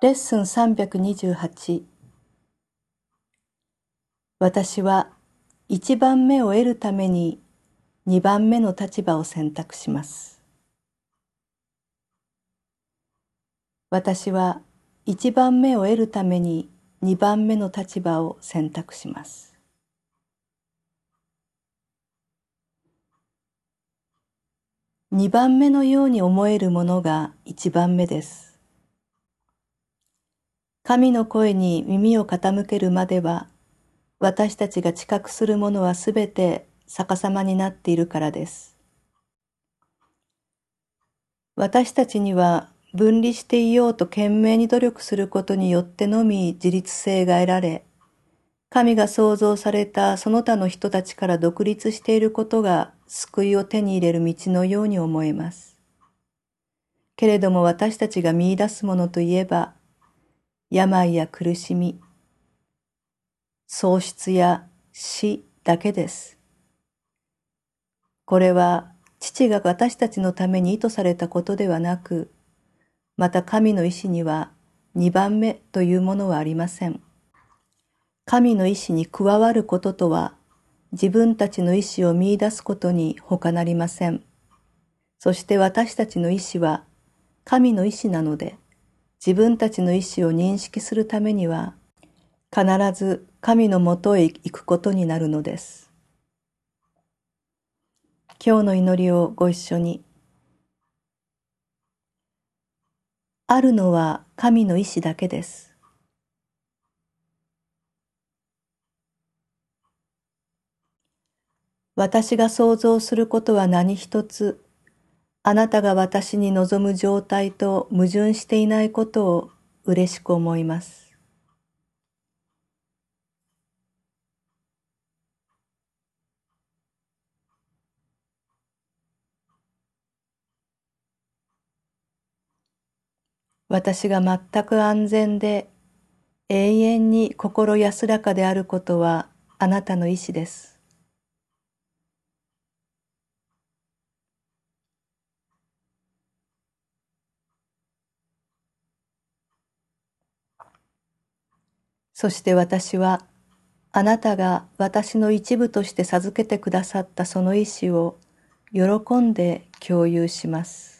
レッスン328私は一番目を得るために二番目の立場を選択します。私は一番目を得るために二番目の立場を選択します。二番目のように思えるものが一番目です。神の声に耳を傾けるまでは、私たちが知覚するものはすべて逆さまになっているからです。私たちには分離していようと懸命に努力することによってのみ自立性が得られ、神が創造されたその他の人たちから独立していることが救いを手に入れる道のように思えます。けれども私たちが見出すものといえば、病や苦しみ、喪失や死だけです。これは父が私たちのために意図されたことではなく、また神の意志には二番目というものはありません。神の意志に加わることとは、自分たちの意志を見出すことに他なりません。そして私たちの意志は神の意志なので、自分たちの意志を認識するためには、必ず神のもとへ行くことになるのです。今日の祈りをご一緒に。あるのは神の意志だけです。私が想像することは何一つ、あなたが私に望む状態と矛盾していないことを嬉しく思います。私が全く安全で永遠に心安らかであることはあなたの意志です。そして私はあなたが私の一部として授けてくださったその意志を喜んで共有します。